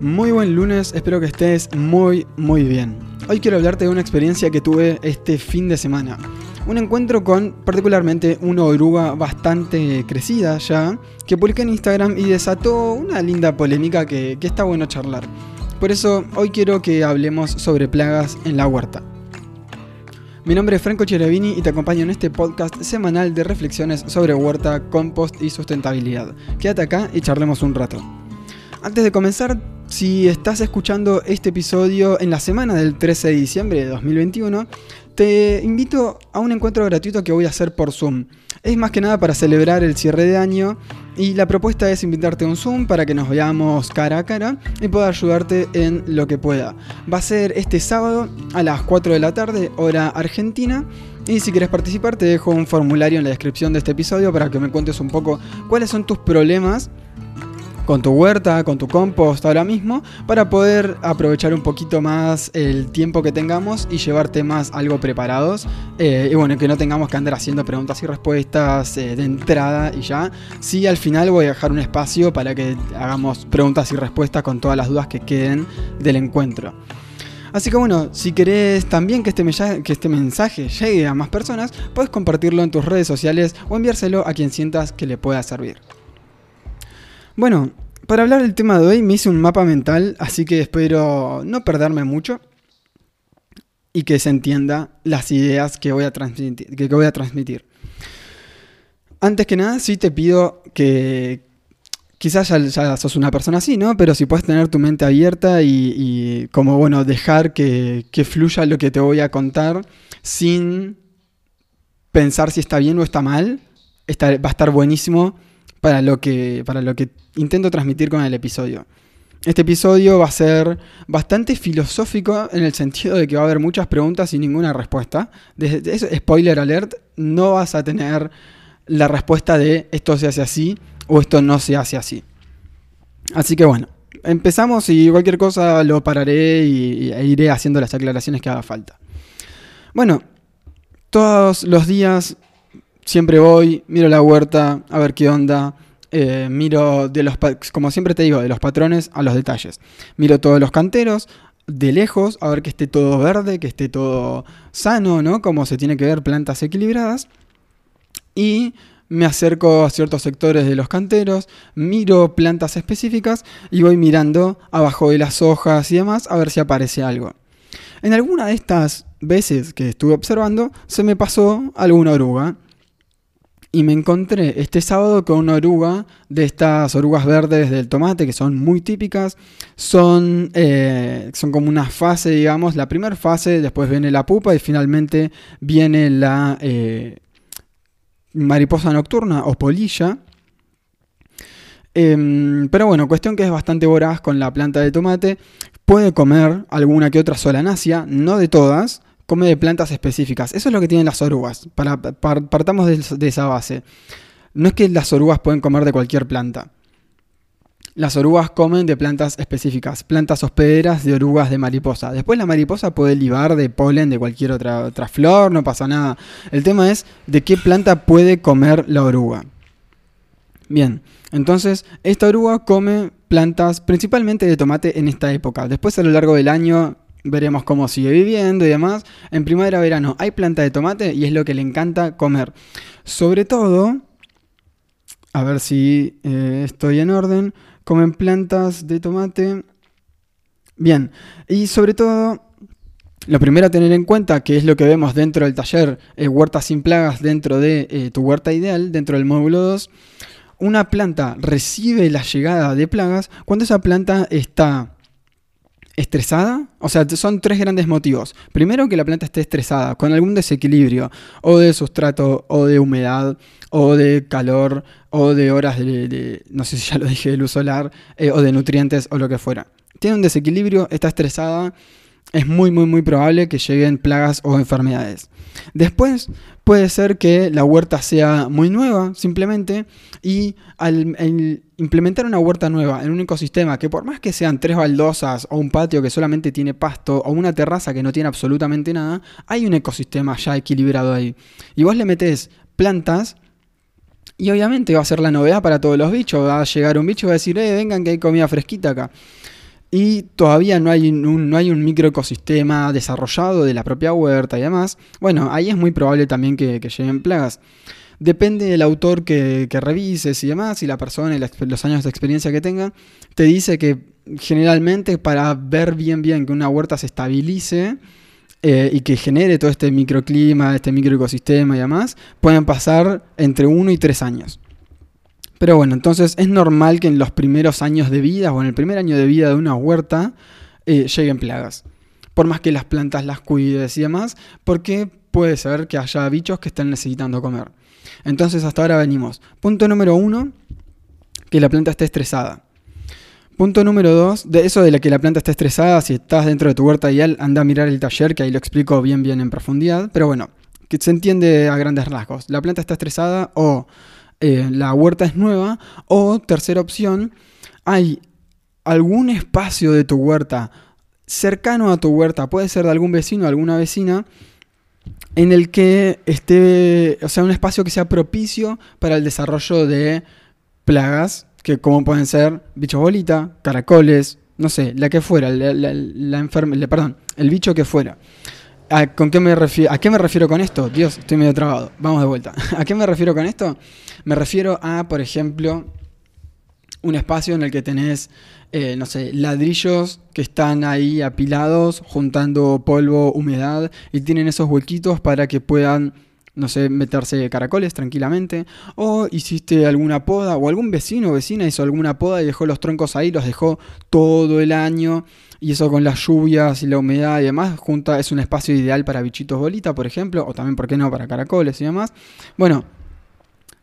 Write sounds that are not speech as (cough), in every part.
Muy buen lunes, espero que estés muy muy bien. Hoy quiero hablarte de una experiencia que tuve este fin de semana. Un encuentro con particularmente una oruga bastante crecida ya, que publiqué en Instagram y desató una linda polémica que, que está bueno charlar. Por eso hoy quiero que hablemos sobre plagas en la huerta. Mi nombre es Franco Cherevini y te acompaño en este podcast semanal de reflexiones sobre huerta, compost y sustentabilidad. Quédate acá y charlemos un rato. Antes de comenzar, si estás escuchando este episodio en la semana del 13 de diciembre de 2021, te invito a un encuentro gratuito que voy a hacer por Zoom. Es más que nada para celebrar el cierre de año y la propuesta es invitarte a un Zoom para que nos veamos cara a cara y pueda ayudarte en lo que pueda. Va a ser este sábado a las 4 de la tarde, hora argentina. Y si quieres participar, te dejo un formulario en la descripción de este episodio para que me cuentes un poco cuáles son tus problemas con tu huerta, con tu compost ahora mismo, para poder aprovechar un poquito más el tiempo que tengamos y llevarte más algo preparados. Eh, y bueno, que no tengamos que andar haciendo preguntas y respuestas eh, de entrada y ya. Sí, al final voy a dejar un espacio para que hagamos preguntas y respuestas con todas las dudas que queden del encuentro. Así que bueno, si querés también que este, que este mensaje llegue a más personas, puedes compartirlo en tus redes sociales o enviárselo a quien sientas que le pueda servir. Bueno, para hablar del tema de hoy me hice un mapa mental, así que espero no perderme mucho y que se entienda las ideas que voy a transmitir. Antes que nada, sí te pido que quizás ya, sos una persona así, ¿no? Pero si puedes tener tu mente abierta y, como, bueno, dejar que, que, fluya lo que te voy a contar sin pensar si está bien o está mal, va a estar buenísimo para lo que, para lo que intento transmitir con el episodio. Este episodio va a ser bastante filosófico en el sentido de que va a haber muchas preguntas y ninguna respuesta. Desde spoiler alert, no vas a tener la respuesta de esto se hace así o esto no se hace así. Así que bueno, empezamos y cualquier cosa lo pararé y, e iré haciendo las aclaraciones que haga falta. Bueno, todos los días siempre voy, miro la huerta, a ver qué onda. Eh, miro de los, como siempre te digo, de los patrones a los detalles. Miro todos los canteros de lejos, a ver que esté todo verde, que esté todo sano, ¿no? Como se tiene que ver plantas equilibradas. Y me acerco a ciertos sectores de los canteros, miro plantas específicas y voy mirando abajo de las hojas y demás a ver si aparece algo. En alguna de estas veces que estuve observando, se me pasó alguna oruga y me encontré este sábado con una oruga de estas orugas verdes del tomate que son muy típicas. Son, eh, son como una fase, digamos, la primera fase, después viene la pupa y finalmente viene la eh, mariposa nocturna o polilla. Em, pero bueno, cuestión que es bastante voraz con la planta de tomate. Puede comer alguna que otra solanácea, no de todas come de plantas específicas. Eso es lo que tienen las orugas. Para, partamos de, esa base. No es que las orugas pueden comer de cualquier planta. Las orugas comen de plantas específicas, plantas hospederas de orugas de mariposa. Después la mariposa puede libar de polen de cualquier otra, otra flor, no pasa nada. El tema es de qué planta puede comer la oruga. Bien, entonces esta oruga come plantas principalmente de tomate en esta época. Después a lo largo del año veremos cómo sigue viviendo y demás. En primavera-verano hay planta de tomate y es lo que le encanta comer. Sobre todo, a ver si eh, estoy en orden, comen plantas de tomate. Bien, y sobre todo, lo primero a tener en cuenta, que es lo que vemos dentro del taller eh, Huertas sin plagas dentro de eh, tu huerta ideal, dentro del módulo 2, una planta recibe la llegada de plagas cuando esa planta está estresada, o sea, son tres grandes motivos. Primero, que la planta esté estresada, con algún desequilibrio, o de sustrato, o de humedad, o de calor, o de horas de, no sé si ya lo dije, de luz solar, eh, o de nutrientes, o lo que fuera. Tiene un desequilibrio, está estresada, es muy, muy, muy probable que lleguen plagas o enfermedades. Después puede ser que la huerta sea muy nueva, simplemente, y al, implementar una huerta nueva en un ecosistema que por más que sean tres baldosas o un patio que solamente tiene pasto o una terraza que no tiene absolutamente nada, hay un ecosistema ya equilibrado ahí. Y vos le metés plantas y obviamente va a ser la novedad para todos los bichos. Va a llegar un bicho y va a decir, eh, vengan que hay comida fresquita acá. Y todavía no hay un, no hay un microecosistema desarrollado de la propia huerta y demás, bueno, ahí es muy probable también que, lleguen plagas. Depende del autor que, revises y demás, y la persona y los años de experiencia que tenga, te dice que generalmente para ver bien bien que una huerta se estabilice, eh, y que genere todo este microclima, este microecosistema y demás, pueden pasar entre 1 y 3 años. Pero bueno, entonces es normal que en los primeros años de vida o en el primer año de vida de una huerta eh, lleguen plagas. Por más que las plantas las cuides y demás, porque puede ser que haya bichos que estén necesitando comer. Entonces hasta ahora venimos. Punto número uno, que la planta esté estresada. Punto número dos, de eso de la que la planta está estresada, si estás dentro de tu huerta ideal, anda a mirar el taller, que ahí lo explico bien, bien en profundidad. Pero bueno, que se entiende a grandes rasgos. La planta está estresada o eh, la huerta es nueva. O tercera opción, hay algún espacio de tu huerta cercano a tu huerta, puede ser de algún vecino alguna vecina, en el que esté, o sea, un espacio que sea propicio para el desarrollo de plagas que como pueden ser bichos bolita, caracoles, no sé, la que fuera, la, la, perdón, el bicho que fuera. ¿A, ¿con qué me ¿A qué me refiero con esto? Dios, estoy medio trabado. Vamos de vuelta. (laughs) ¿A qué me refiero con esto? Me refiero a, por ejemplo, un espacio en el que tenés, eh, no sé, ladrillos que están ahí apilados, juntando polvo, humedad, y tienen esos huequitos para que puedan no sé, meterse caracoles tranquilamente, o hiciste alguna poda, o algún vecino o vecina hizo alguna poda y dejó los troncos ahí, los dejó todo el año, y eso con las lluvias y la humedad y demás, junta, es un espacio ideal para bichitos bolita, por ejemplo, o también, ¿por qué no?, para caracoles y demás. Bueno,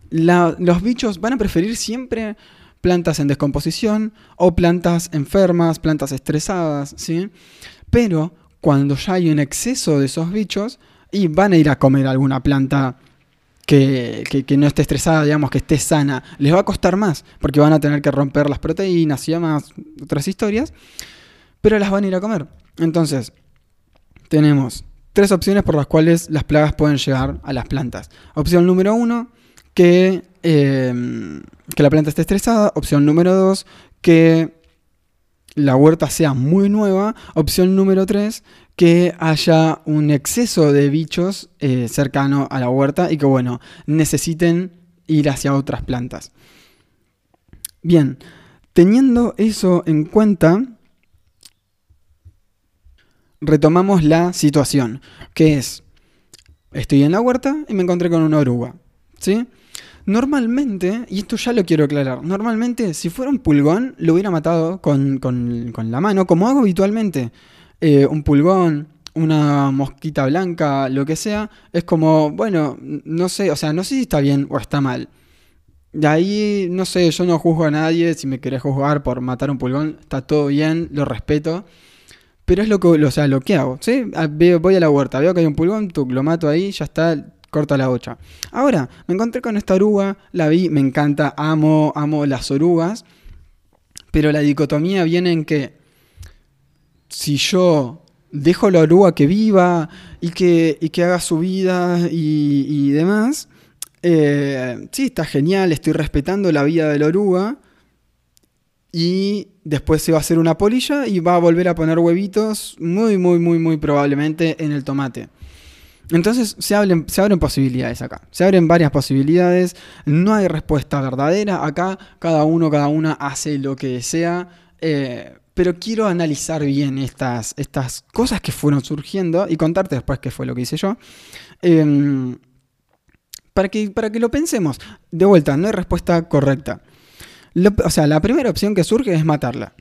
los bichos van a preferir siempre plantas en descomposición o plantas enfermas, plantas estresadas, ¿sí? Pero cuando ya hay un exceso de esos bichos, y van a ir a comer alguna planta que, no esté estresada, digamos, que esté sana. Les va a costar más, porque van a tener que romper las proteínas y demás, otras historias, pero las van a ir a comer. Entonces, tenemos tres opciones por las cuales las plagas pueden llegar a las plantas. Opción número uno, que, em, que la planta esté estresada. Opción número dos, que la huerta sea muy nueva. Opción número tres, que haya un exceso de bichos eh, cercano a la huerta y que, bueno, necesiten ir hacia otras plantas. Bien, teniendo eso en cuenta, retomamos la situación, que es, estoy en la huerta y me encontré con una oruga, ¿sí? Normalmente, y esto ya lo quiero aclarar, normalmente si fuera un pulgón lo hubiera matado con, con la mano, como hago habitualmente. Eh, un pulgón, una mosquita blanca, lo que sea, es como, bueno, no sé, o sea, no sé si está bien o está mal. De ahí, no sé, yo no juzgo a nadie, si me querés juzgar por matar un pulgón, está todo bien, lo respeto. Pero es lo que, o sea, lo que hago, ¿sí? Ah, voy a la huerta, veo que hay un pulgón, lo mato ahí, ya está, corta la bocha. Ahora, me encontré con esta oruga, la vi, me encanta, amo, amo las orugas, pero la dicotomía viene en que si yo dejo la oruga que viva y que, que haga su vida y, demás, eh, sí, está genial, estoy respetando la vida de la oruga. Y después se va a hacer una polilla y va a volver a poner huevitos muy, muy, muy, muy probablemente en el tomate. Entonces se abren, posibilidades acá. Se abren varias posibilidades. No hay respuesta verdadera. Acá cada uno, cada una hace lo que desea. Eh, pero quiero analizar bien estas, estas cosas que fueron surgiendo y contarte después qué fue lo que hice yo. Em, para, que, para que lo pensemos. De vuelta, no hay respuesta correcta. o sea, la primera opción que surge es matarla.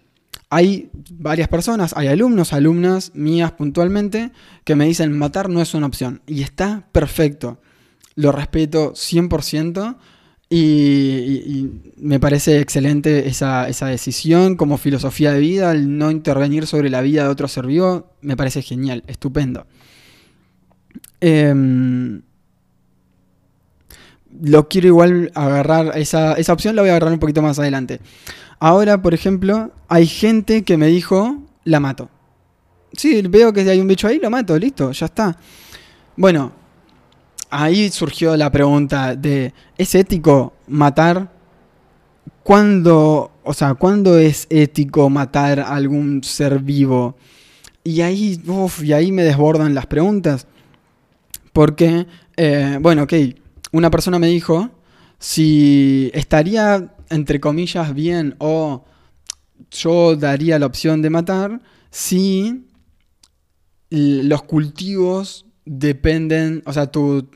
Hay varias personas, hay alumnos, alumnas mías puntualmente, que me dicen matar no es una opción. Y está perfecto. Lo respeto 100%. Y, me parece excelente esa, decisión como filosofía de vida, el no intervenir sobre la vida de otro ser vivo, me parece genial, estupendo. Em, lo quiero igual agarrar, esa, esa opción la voy a agarrar un poquito más adelante. Ahora, por ejemplo, hay gente que me dijo, la mato. Sí, veo que hay un bicho ahí, lo mato, listo, ya está. Bueno, ahí surgió la pregunta de, ¿es ético matar cuando o sea, ¿cuándo es ético matar a algún ser vivo? Y ahí, uf, y ahí me desbordan las preguntas. Porque, eh, bueno, ok, una persona me dijo si estaría, entre comillas, bien o yo daría la opción de matar si los cultivos dependen, o sea, tu,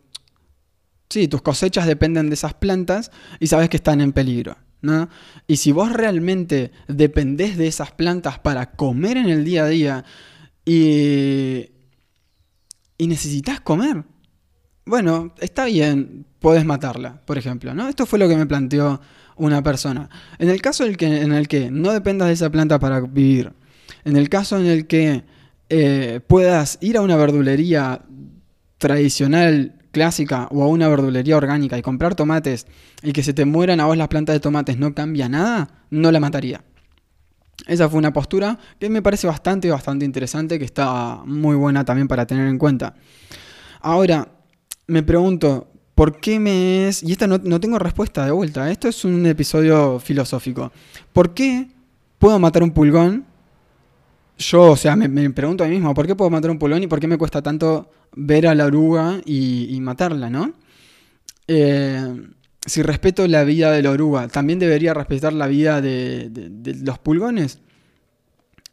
sí, tus cosechas dependen de esas plantas y sabes que están en peligro. ¿no? Y si vos realmente dependés de esas plantas para comer en el día a día y, y necesitas comer, bueno, está bien, puedes matarla, por ejemplo, ¿no? Esto fue lo que me planteó una persona. En el caso en el que, en el que no dependas de esa planta para vivir, en el caso en el que eh, puedas ir a una verdulería tradicional, clásica, o a una verdulería orgánica y comprar tomates y que se te mueran a vos las plantas de tomates no cambia nada, no la mataría. Esa fue una postura que me parece bastante, bastante interesante, que está muy buena también para tener en cuenta. Ahora, me pregunto, ¿por qué me es... Y esta no, no tengo respuesta de vuelta, esto es un episodio filosófico. ¿Por qué puedo matar un pulgón yo, o sea, me, pregunto a mí mismo, ¿por qué puedo matar un pulgón y por qué me cuesta tanto ver a la oruga y, matarla, no? Eh, si respeto la vida de la oruga, ¿también debería respetar la vida de, los pulgones?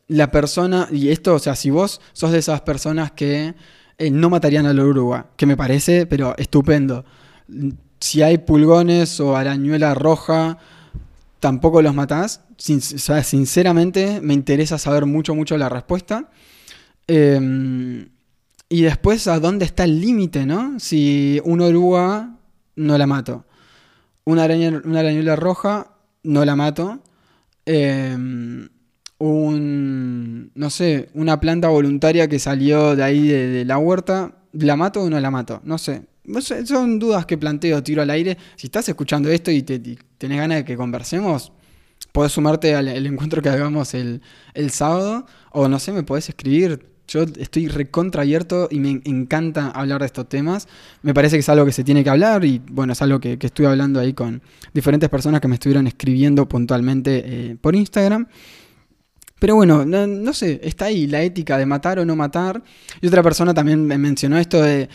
La persona, y esto, o sea, si vos sos de esas personas que eh, no matarían a la oruga, que me parece, pero estupendo. Si hay pulgones o arañuela roja, tampoco los matás. sinceramente, me interesa saber mucho, mucho la respuesta. Em, y después, ¿a dónde está el límite, no? Si una oruga, no la mato. Una, araña, una arañuela roja, no la mato. Em, un, no sé, una planta voluntaria que salió de ahí de la huerta, ¿la mato o no la mato? No sé. Son dudas que planteo, tiro al aire. Si estás escuchando esto y, te, tenés ganas de que conversemos, podés sumarte al, encuentro que hagamos el, sábado. O no sé, me podés escribir. Yo estoy recontra abierto y me encanta hablar de estos temas. Me parece que es algo que se tiene que hablar y bueno, es algo que, estuve hablando ahí con diferentes personas que me estuvieron escribiendo puntualmente eh, por Instagram. Pero bueno, no, sé, está ahí la ética de matar o no matar. Y otra persona también me mencionó esto de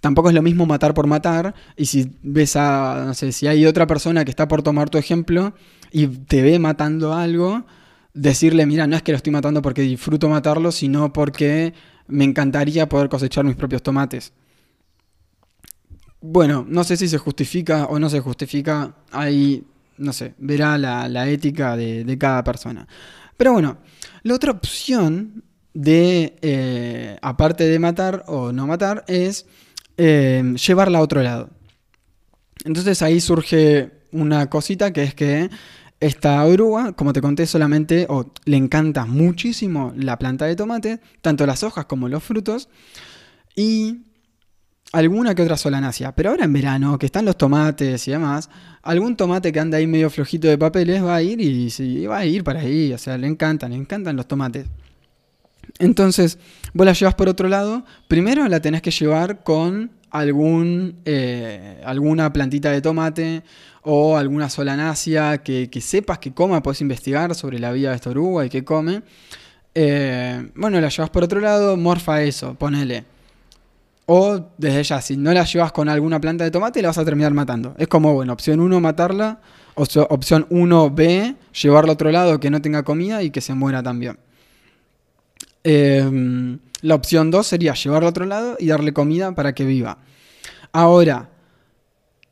tampoco es lo mismo matar por matar. Y si ves a, no sé, si hay otra persona que está por tomar tu ejemplo y te ve matando algo, decirle, mira, no es que lo estoy matando porque disfruto matarlo, sino porque me encantaría poder cosechar mis propios tomates. Bueno, no sé si se justifica o no se justifica, ahí, no sé, verá la, ética de, cada persona. Pero bueno, la otra opción de, eh, aparte de matar o no matar, es eh, llevarla a otro lado. Entonces ahí surge una cosita que es que esta oruga, como te conté solamente, le encanta muchísimo la planta de tomate, tanto las hojas como los frutos, y alguna que otra solanacia. Pero ahora en verano, que están los tomates y demás, algún tomate que anda ahí medio flojito de papeles va a ir y, va a ir para ahí, o sea, le encantan, le encantan los tomates. Entonces, vos la llevas por otro lado, primero la tenés que llevar con algún, eh, alguna plantita de tomate o alguna solanácea que, sepas que coma, puedes investigar sobre la vida de esta oruga y que come. Eh, bueno, la llevas por otro lado, morfa eso, ponele. O desde ya, si no la llevas con alguna planta de tomate, la vas a terminar matando. Es como, bueno, opción 1, matarla. O opción 1B, llevarla a otro lado que no tenga comida y que se muera también. Em, la opción 2 sería llevarlo a otro lado y darle comida para que viva. Ahora,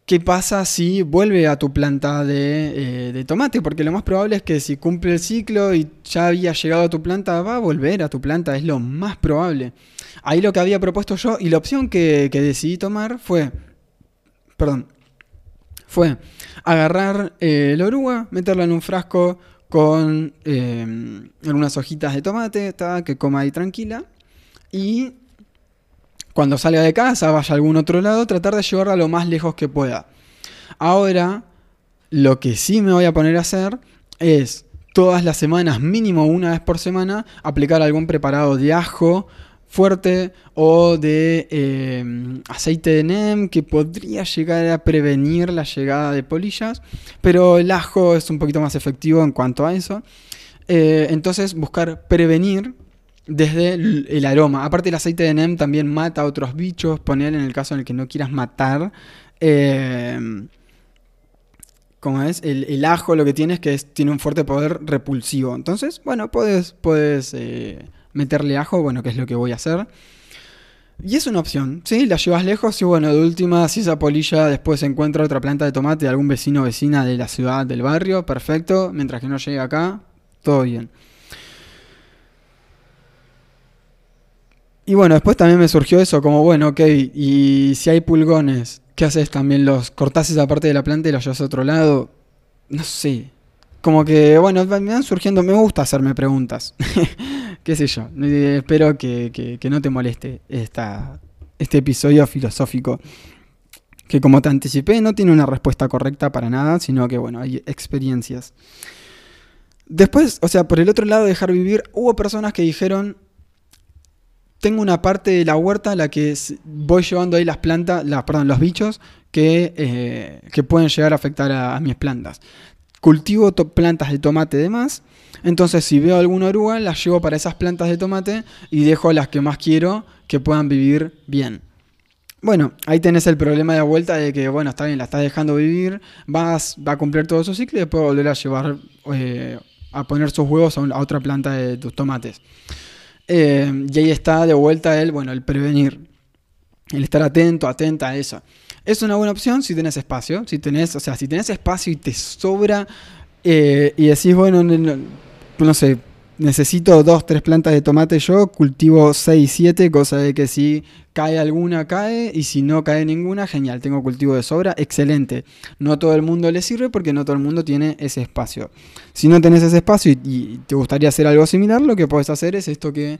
¿qué pasa si vuelve a tu planta de, eh, tomate? Porque lo más probable es que si cumple el ciclo y ya había llegado a tu planta, va a volver a tu planta, es lo más probable. Ahí lo que había propuesto yo y la opción que, decidí tomar fue, perdón, fue agarrar eh, la oruga, meterla en un frasco, con eh, algunas hojitas de tomate, que coma ahí tranquila. Y cuando salga de casa, vaya a algún otro lado, tratar de llevarla lo más lejos que pueda. Ahora, lo que sí me voy a poner a hacer es todas las semanas, mínimo una vez por semana, aplicar algún preparado de ajo fuerte o de eh, aceite de NEM que podría llegar a prevenir la llegada de polillas, pero el ajo es un poquito más efectivo en cuanto a eso. Eh, entonces buscar prevenir desde el, aroma. Aparte el aceite de NEM también mata a otros bichos, poner en el caso en el que no quieras matar. Eh, como es, el, ajo lo que tiene es que tiene un fuerte poder repulsivo. Entonces, bueno, puedes, puedes eh, meterle ajo, bueno, que es lo que voy a hacer. Y es una opción, ¿sí? La llevas lejos y bueno, de última, si esa polilla después encuentra otra planta de tomate de algún vecino o vecina de la ciudad, del barrio, perfecto. Mientras que no llegue acá, todo bien. Y bueno, después también me surgió eso, como bueno, ok, y si hay pulgones, ¿qué haces también? ¿Los cortás esa parte de la planta y los llevas a otro lado? No sé. Como que, bueno, me van surgiendo, me gusta hacerme preguntas. (laughs) ¿Qué sé yo? espero que, no te moleste esta, este episodio filosófico. Que como te anticipé, no tiene una respuesta correcta para nada, sino que, bueno, hay experiencias. Después, o sea, por el otro lado, dejar vivir, hubo personas que dijeron, tengo una parte de la huerta en la que voy llevando ahí las plantas, perdón, los bichos que, eh, que pueden llegar a afectar a, mis plantas. Cultivo plantas de tomate de más. Entonces, si veo alguna oruga, las llevo para esas plantas de tomate y dejo las que más quiero que puedan vivir bien. Bueno, ahí tenés el problema de vuelta de que, bueno, está bien, la estás dejando vivir, vas, va a cumplir todo su ciclo y después volver a llevar, eh, a poner sus huevos a otra planta de tus tomates. Eh, y ahí está de vuelta el, bueno, el prevenir. El estar atento, atenta a eso. Es una buena opción si tenés espacio. Si tenés, o sea, si tenés espacio y te sobra eh, y decís, bueno, no, sé, necesito dos, tres plantas de tomate yo, cultivo 6, 7, cosa de que si cae alguna, cae, y si no cae ninguna, genial, tengo cultivo de sobra, excelente. No todo el mundo le sirve porque no todo el mundo tiene ese espacio. Si no tenés ese espacio y, te gustaría hacer algo similar, lo que puedes hacer es esto que,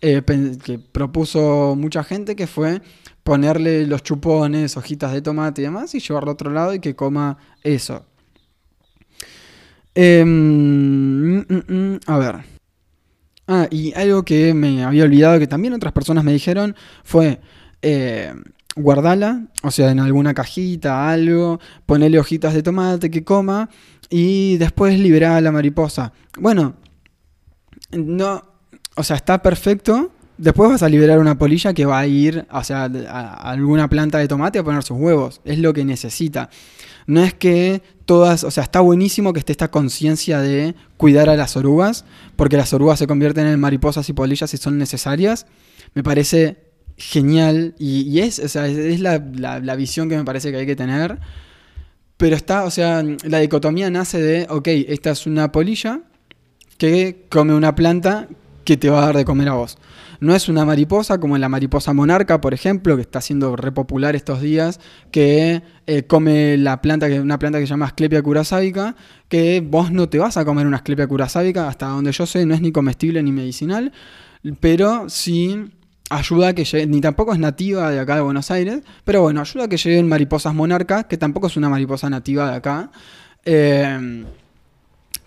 eh, que propuso mucha gente, que fue ponerle los chupones, hojitas de tomate y demás, y llevarlo a otro lado y que coma eso. Em, mm, mm, mm, a ver. Ah, y algo que me había olvidado que también otras personas me dijeron fue eh, guardala, o sea, en alguna cajita, algo, ponele hojitas de tomate que coma y después liberar a la mariposa. Bueno, no, o sea, está perfecto. Después vas a liberar una polilla que va a ir o sea, a alguna planta de tomate a poner sus huevos. Es lo que necesita. No es que todas, o sea, está buenísimo que esté esta conciencia de cuidar a las orugas, porque las orugas se convierten en mariposas y polillas si son necesarias. Me parece genial y, es, o sea, es la, la, visión que me parece que hay que tener. Pero está, o sea, la dicotomía nace de, ok, esta es una polilla que come una planta que te va a dar de comer a vos. No es una mariposa como la mariposa monarca, por ejemplo, que está siendo repopular estos días, que eh, come la planta, que una planta que se llama Asclepia curasábica, que vos no te vas a comer una Asclepia curasábica, hasta donde yo sé, no es ni comestible ni medicinal, pero sí ayuda a que llegue, ni tampoco es nativa de acá de Buenos Aires, pero bueno, ayuda a que lleguen mariposas monarcas, que tampoco es una mariposa nativa de acá. Eh,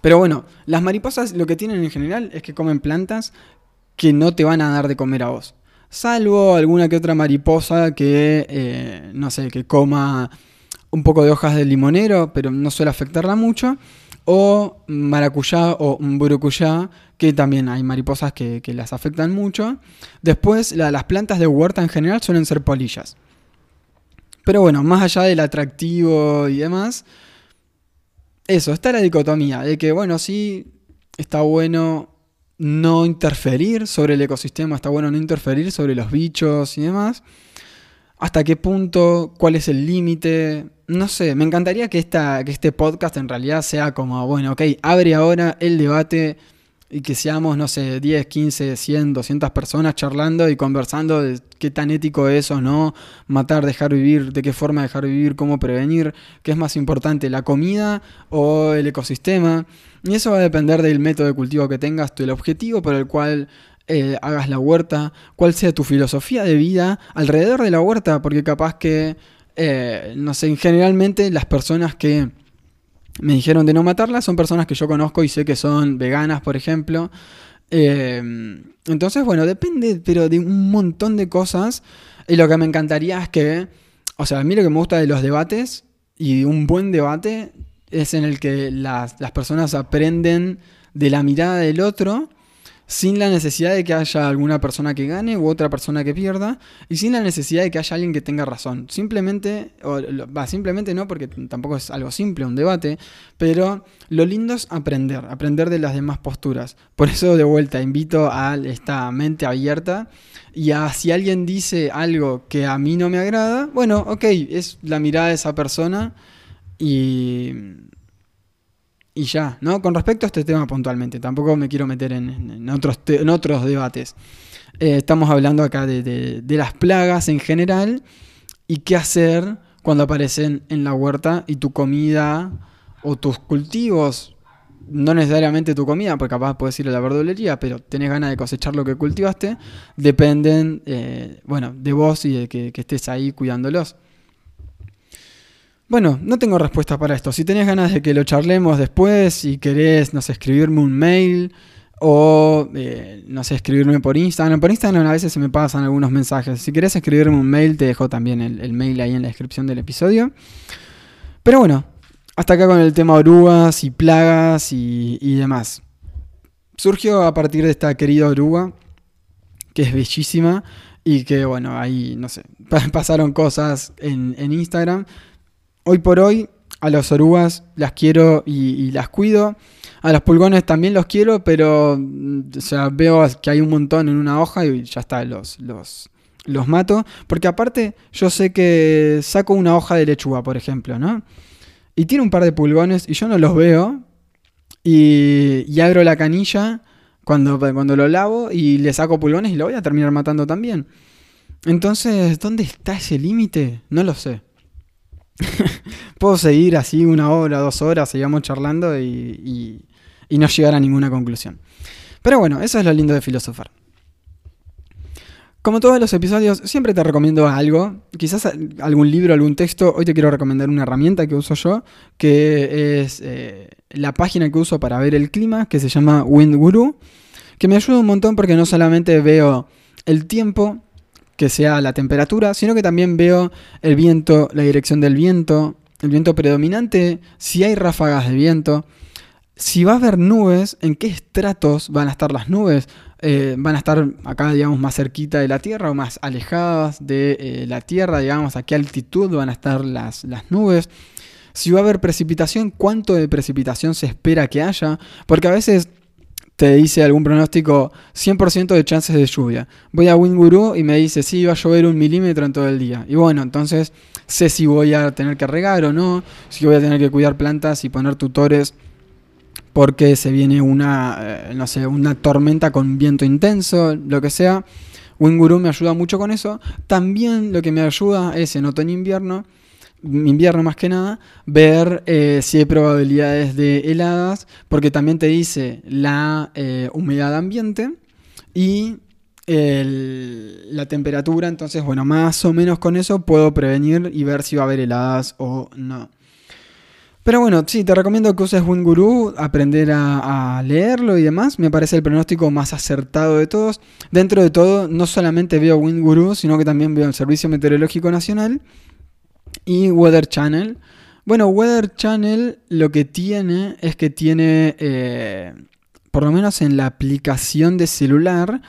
pero bueno, las mariposas lo que tienen en general es que comen plantas que no te van a dar de comer a vos. Salvo alguna que otra mariposa que, eh, no sé, que coma un poco de hojas de limonero, pero no suele afectarla mucho. O maracuyá o burucuyá, que también hay mariposas que, las afectan mucho. Después, las plantas de huerta en general suelen ser polillas. Pero bueno, más allá del atractivo y demás, eso, está la dicotomía de que, bueno, sí, está bueno no interferir sobre el ecosistema, está bueno no interferir sobre los bichos y demás. ¿Hasta qué punto? ¿Cuál es el límite? No sé, me encantaría que, esta, que este podcast en realidad sea como, bueno, ok, abre ahora el debate y que seamos, no sé, 10, 15, 100, 200 personas charlando y conversando de qué tan ético es o no, matar, dejar vivir, de qué forma dejar vivir, cómo prevenir, qué es más importante, la comida o el ecosistema. Y eso va a depender del método de cultivo que tengas, el objetivo por el cual eh, hagas la huerta, cuál sea tu filosofía de vida alrededor de la huerta, porque capaz que, eh, no sé, generalmente las personas que me dijeron de no matarlas son personas que yo conozco y sé que son veganas, por ejemplo. Eh, entonces, bueno, depende, pero de un montón de cosas. Y lo que me encantaría es que, o sea, a mí lo que me gusta de los debates y un buen debate es en el que las, las personas aprenden de la mirada del otro sin la necesidad de que haya alguna persona que gane u otra persona que pierda, y sin la necesidad de que haya alguien que tenga razón. Simplemente, o simplemente no, porque tampoco es algo simple un debate, pero lo lindo es aprender, aprender de las demás posturas. Por eso, de vuelta, invito a esta mente abierta y a si alguien dice algo que a mí no me agrada, bueno, ok, es la mirada de esa persona y y ya, ¿no? Con respecto a este tema puntualmente, tampoco me quiero meter en, otros, en otros debates. Eh, estamos hablando acá de, las plagas en general y qué hacer cuando aparecen en la huerta y tu comida o tus cultivos, no necesariamente tu comida, porque capaz puedes ir a la verdulería, pero tenés ganas de cosechar lo que cultivaste, dependen, eh, bueno, de vos y de que estés ahí cuidándolos. Bueno, no tengo respuesta para esto. Si tenés ganas de que lo charlemos después, y querés, no sé, escribirme un mail o, eh, no sé, escribirme por Instagram. Por Instagram a veces se me pasan algunos mensajes. Si querés escribirme un mail, te dejo también el, mail ahí en la descripción del episodio. Pero bueno, hasta acá con el tema orugas y plagas y, demás. Surgió a partir de esta querida oruga, que es bellísima y que, bueno, ahí, no sé, (laughs) pasaron cosas en, en Instagram Hoy por hoy a las orugas las quiero y, las cuido. A los pulgones también los quiero, pero mm, veo que hay un montón en una hoja y ya está, los, los, los mato. Porque aparte yo sé que saco una hoja de lechuga, por ejemplo, ¿no? Y tiene un par de pulgones y yo no los veo. Y, abro la canilla cuando, cuando lo lavo y le saco pulgones y lo voy a terminar matando también. Entonces, ¿dónde está ese límite? No lo sé. (laughs) Puedo seguir así una hora, dos horas, seguimos charlando y, no llegar a ninguna conclusión. Pero bueno, eso es lo lindo de filosofar. Como todos los episodios, siempre te recomiendo algo, quizás algún libro, algún texto. Hoy te quiero recomendar una herramienta que uso yo, que es eh, la página que uso para ver el clima, que se llama WindGuru, que me ayuda un montón porque no solamente veo el tiempo, que sea la temperatura, sino que también veo el viento, la dirección del viento, el viento predominante, si hay ráfagas de viento, si va a haber nubes, en qué estratos van a estar las nubes. Eh, van a estar acá, digamos, más cerquita de la Tierra o más alejadas de eh, la Tierra, digamos, a qué altitud van a estar las, las nubes. Si va a haber precipitación, cuánto de precipitación se espera que haya, porque a veces te dice algún pronóstico 100% de chances de lluvia. Voy a Winguru y me dice, sí, va a llover un milímetro en todo el día. Y bueno, entonces sé si voy a tener que regar o no, si voy a tener que cuidar plantas y poner tutores porque se viene una, eh, no sé, una tormenta con viento intenso, lo que sea. Winguru me ayuda mucho con eso. También lo que me ayuda es en otoño-invierno invierno más que nada, ver eh, si hay probabilidades de heladas, porque también te dice la eh, humedad ambiente y la temperatura, entonces bueno, más o menos con eso puedo prevenir y ver si va a haber heladas o no. Pero bueno, sí, te recomiendo que uses WinGuru, aprender a, leerlo y demás. Me parece el pronóstico más acertado de todos. Dentro de todo, no solamente veo WinGuru, sino que también veo el Servicio Meteorológico Nacional y Weather Channel. Bueno, Weather Channel lo que tiene es que tiene, eh, por lo menos en la aplicación de celular,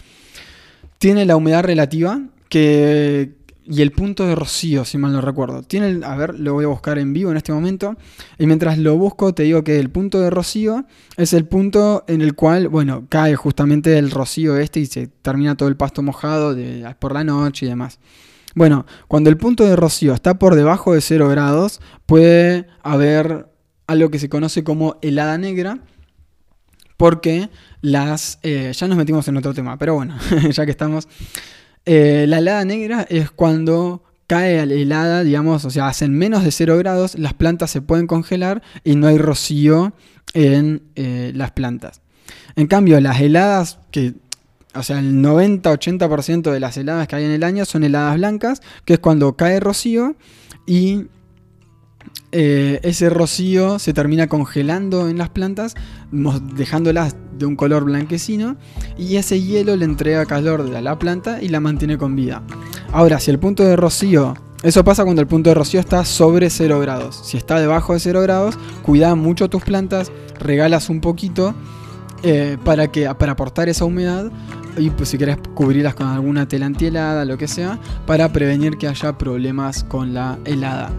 tiene la humedad relativa que, y el punto de rocío, si mal no recuerdo. Tiene a ver, lo voy a buscar en vivo en este momento. Y mientras lo busco, te digo que el punto de rocío es el punto en el cual, bueno, cae justamente el rocío este y se termina todo el pasto mojado de, por la noche y demás. Bueno, cuando el punto de rocío está por debajo de 0 grados, puede haber algo que se conoce como helada negra, porque las... Eh, ya nos metimos en otro tema, pero bueno, (laughs) ya que estamos... Eh, la helada negra es cuando cae la helada, digamos, o sea, hacen menos de 0 grados, las plantas se pueden congelar y no hay rocío en eh, las plantas. En cambio, las heladas que o sea, el 90-80% de las heladas que hay en el año son heladas blancas, que es cuando cae rocío y eh, ese rocío se termina congelando en las plantas, dejándolas de un color blanquecino, y ese hielo le entrega calor a la planta y la mantiene con vida. Ahora, si el punto de rocío eso pasa cuando el punto de rocío está sobre 0 grados. Si está debajo de 0 grados, cuida mucho tus plantas, regalas un poquito eh, para, que, para aportar esa humedad y pues si querés cubrirlas con alguna tela antihelada, lo que sea, para prevenir que haya problemas con la helada.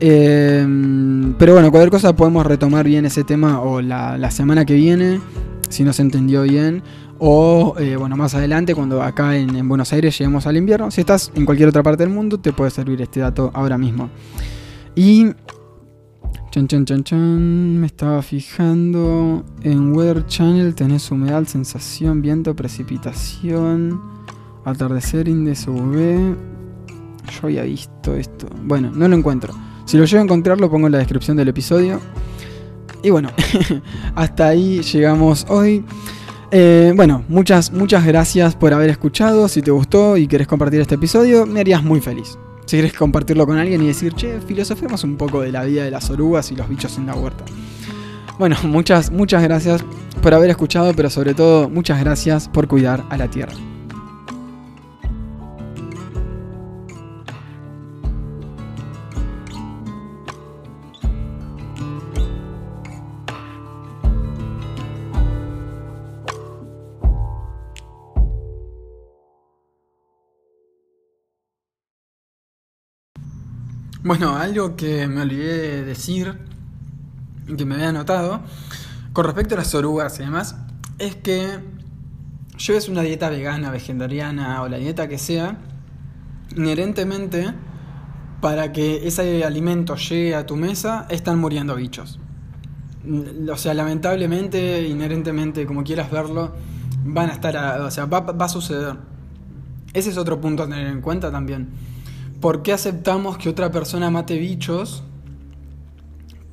Em, pero bueno, cualquier cosa podemos retomar bien ese tema o la, la semana que viene, si no se entendió bien. O, eh, bueno, más adelante, cuando acá en, Buenos Aires lleguemos al invierno. Si estás en cualquier otra parte del mundo, te puede servir este dato ahora mismo. Y. Chan, chan, chan, chan. Me estaba fijando. En Weather Channel tenés humedad, sensación, viento, precipitación. Atardecer, índice UV. Yo había visto esto. Bueno, no lo encuentro. Si lo llego a encontrar, lo pongo en la descripción del episodio. Y bueno, (laughs) hasta ahí llegamos hoy. Eh, bueno, muchas, muchas gracias por haber escuchado. Si te gustó y querés compartir este episodio, me harías muy feliz. Si querés compartirlo con alguien y decir, che, filosofemos un poco de la vida de las orugas y los bichos en la huerta. Bueno, muchas, muchas gracias por haber escuchado, pero sobre todo, muchas gracias por cuidar a la tierra. Bueno, algo que me olvidé de decir, que me había notado, con respecto a las orugas y demás, es que lleves una dieta vegana, vegetariana o la dieta que sea, inherentemente, para que ese alimento llegue a tu mesa, están muriendo bichos. O sea, lamentablemente, inherentemente, como quieras verlo, van a estar, o sea, va a suceder. Ese es otro punto a tener en cuenta también ¿por qué aceptamos que otra persona mate bichos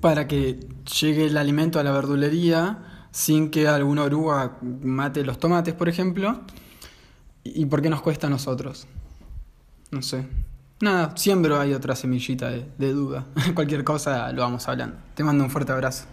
para que llegue el alimento a la verdulería sin que alguna oruga mate los tomates, por ejemplo? ¿Y por qué nos cuesta a nosotros? No sé. Nada, siempre hay otra semillita de, de duda. (laughs) Cualquier cosa lo vamos hablando. Te mando un fuerte abrazo.